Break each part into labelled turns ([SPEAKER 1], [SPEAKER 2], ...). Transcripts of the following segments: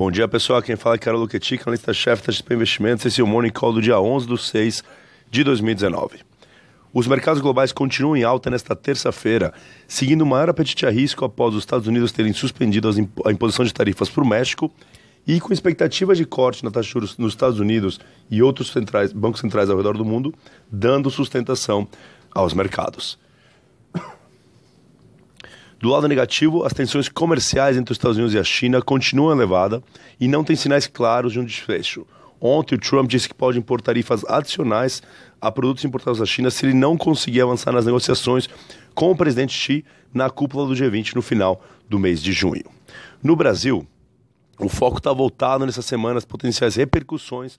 [SPEAKER 1] Bom dia, pessoal. Quem fala é Carol Luquetic, analista-chefe da XP Investimentos. Esse é o Morning Call do dia 11 de 6 de 2019. Os mercados globais continuam em alta nesta terça-feira, seguindo maior apetite a risco após os Estados Unidos terem suspendido a imposição de tarifas para o México e com expectativas de corte na taxa de juros nos Estados Unidos e outros centrais, bancos centrais ao redor do mundo, dando sustentação aos mercados. Do lado negativo, as tensões comerciais entre os Estados Unidos e a China continuam elevadas e não tem sinais claros de um desfecho. Ontem, o Trump disse que pode impor tarifas adicionais a produtos importados da China se ele não conseguir avançar nas negociações com o presidente Xi na cúpula do G20 no final do mês de junho. No Brasil, o foco está voltado nessa semana às potenciais repercussões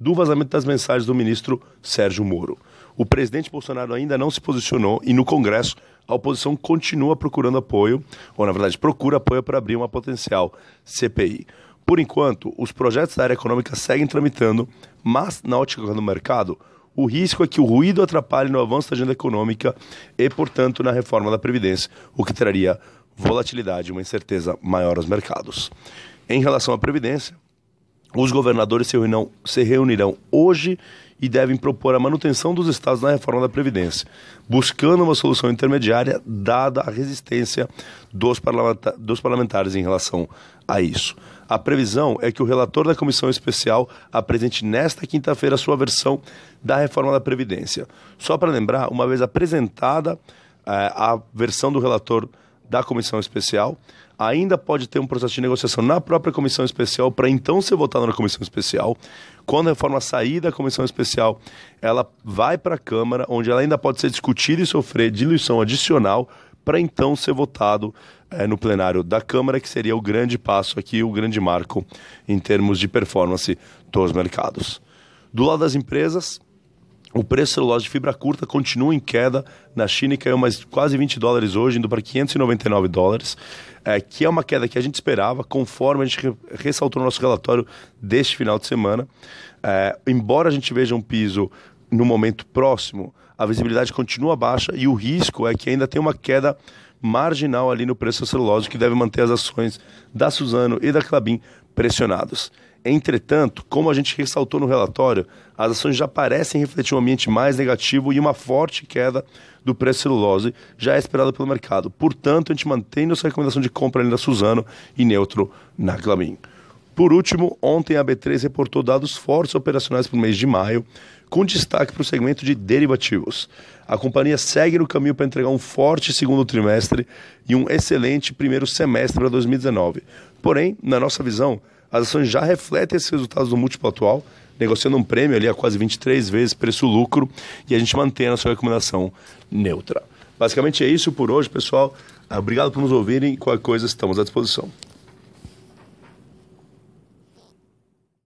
[SPEAKER 1] do vazamento das mensagens do ministro Sérgio Moro. O presidente Bolsonaro ainda não se posicionou e no Congresso a oposição continua procurando apoio, ou na verdade procura apoio para abrir uma potencial CPI. Por enquanto, os projetos da área econômica seguem tramitando, mas na ótica do mercado, o risco é que o ruído atrapalhe no avanço da agenda econômica e, portanto, na reforma da Previdência, o que traria volatilidade e uma incerteza maior aos mercados. Em relação à Previdência, os governadores se reunirão, se reunirão hoje e devem propor a manutenção dos estados na reforma da Previdência, buscando uma solução intermediária, dada a resistência dos, parlamenta dos parlamentares em relação a isso. A previsão é que o relator da comissão especial apresente nesta quinta-feira a sua versão da reforma da Previdência. Só para lembrar, uma vez apresentada eh, a versão do relator da comissão especial, ainda pode ter um processo de negociação na própria comissão especial para então ser votado na comissão especial. Quando a reforma sair da comissão especial, ela vai para a Câmara, onde ela ainda pode ser discutida e sofrer diluição adicional para então ser votado é, no plenário da Câmara, que seria o grande passo aqui, o grande marco em termos de performance dos mercados. Do lado das empresas, o preço celulose de fibra curta continua em queda na China e caiu mais quase 20 dólares hoje, indo para 599 dólares, é, que é uma queda que a gente esperava, conforme a gente ressaltou no nosso relatório deste final de semana. É, embora a gente veja um piso no momento próximo, a visibilidade continua baixa e o risco é que ainda tem uma queda marginal ali no preço celulose que deve manter as ações da Suzano e da Clabin pressionadas. Entretanto, como a gente ressaltou no relatório, as ações já parecem refletir um ambiente mais negativo e uma forte queda do preço celulose já é esperada pelo mercado. Portanto, a gente mantém nossa recomendação de compra ali na Suzano e neutro na Clamin. Por último, ontem a B3 reportou dados fortes operacionais para o mês de maio, com destaque para o segmento de derivativos. A companhia segue no caminho para entregar um forte segundo trimestre e um excelente primeiro semestre para 2019. Porém, na nossa visão, as ações já refletem esses resultados do múltiplo atual, negociando um prêmio ali a quase 23 vezes preço-lucro e a gente mantém a sua recomendação neutra. Basicamente é isso por hoje, pessoal. Obrigado por nos ouvirem. Qualquer coisa, estamos à disposição.